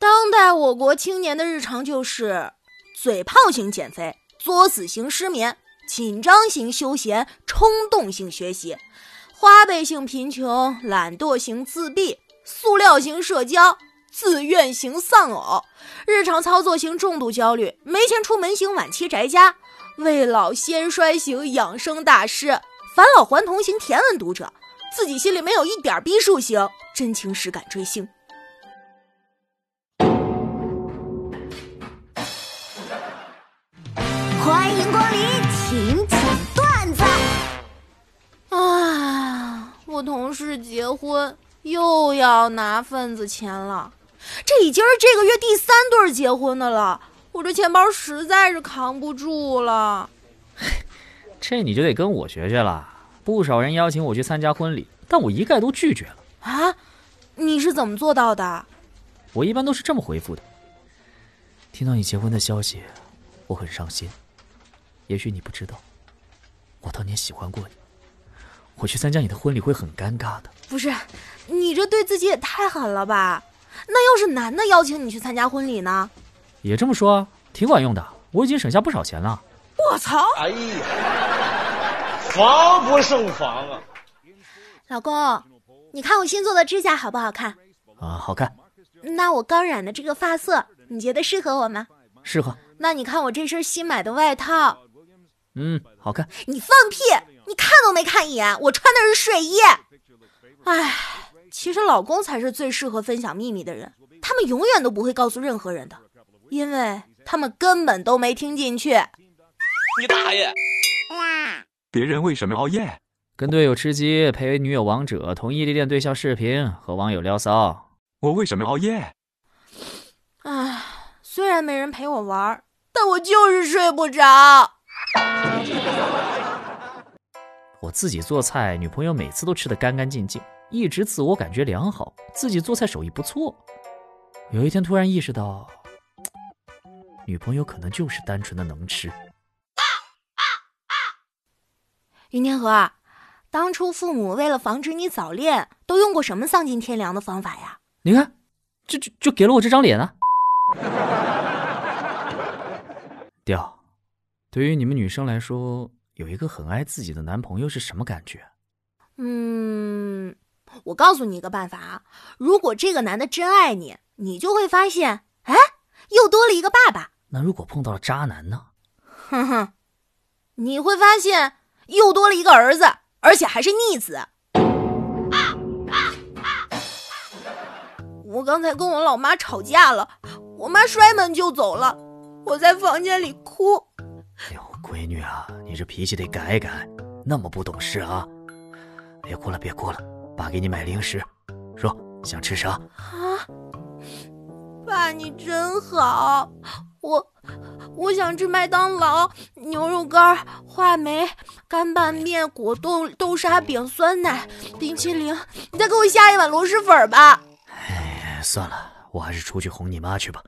当代我国青年的日常就是嘴炮型减肥、作死型失眠、紧张型休闲、冲动性学习、花呗型贫穷、懒惰型自闭、塑料型社交、自愿型丧偶、日常操作型重度焦虑、没钱出门型晚期宅家、未老先衰型养生大师、返老还童型甜文读者、自己心里没有一点逼数型真情实感追星。我同事结婚又要拿份子钱了，这已经是这个月第三对结婚的了，我这钱包实在是扛不住了。这你就得跟我学学了。不少人邀请我去参加婚礼，但我一概都拒绝了。啊，你是怎么做到的？我一般都是这么回复的：听到你结婚的消息，我很伤心。也许你不知道，我当年喜欢过你。我去参加你的婚礼会很尴尬的。不是，你这对自己也太狠了吧？那要是男的邀请你去参加婚礼呢？也这么说，挺管用的。我已经省下不少钱了。我操！哎呀，防不胜防啊！老公，你看我新做的指甲好不好看？啊，好看。那我刚染的这个发色，你觉得适合我吗？适合。那你看我这身新买的外套。嗯，好看。你放屁！你看都没看一眼，我穿的是睡衣。唉，其实老公才是最适合分享秘密的人，他们永远都不会告诉任何人的，因为他们根本都没听进去。你大爷！别人为什么熬夜？跟队友吃鸡，陪女友王者，同异地恋对象视频，和网友聊骚。我为什么熬夜？唉，虽然没人陪我玩，但我就是睡不着。我自己做菜，女朋友每次都吃得干干净净，一直自我感觉良好，自己做菜手艺不错。有一天突然意识到，女朋友可能就是单纯的能吃。云天河，当初父母为了防止你早恋，都用过什么丧尽天良的方法呀？你看，就就就给了我这张脸啊！掉，对于你们女生来说，有一个很爱自己的男朋友是什么感觉？嗯，我告诉你一个办法啊，如果这个男的真爱你，你就会发现，哎，又多了一个爸爸。那如果碰到了渣男呢？哼哼，你会发现又多了一个儿子，而且还是逆子。我刚才跟我老妈吵架了，我妈摔门就走了，我在房间里哭。哎呦，闺女啊，你这脾气得改改，那么不懂事啊！别哭了，别哭了，爸给你买零食，说想吃啥？啊，爸你真好，我我想吃麦当劳、牛肉干、话梅、干拌面、果冻、豆沙饼、酸奶、冰淇淋，你再给我下一碗螺蛳粉吧。哎，算了，我还是出去哄你妈去吧。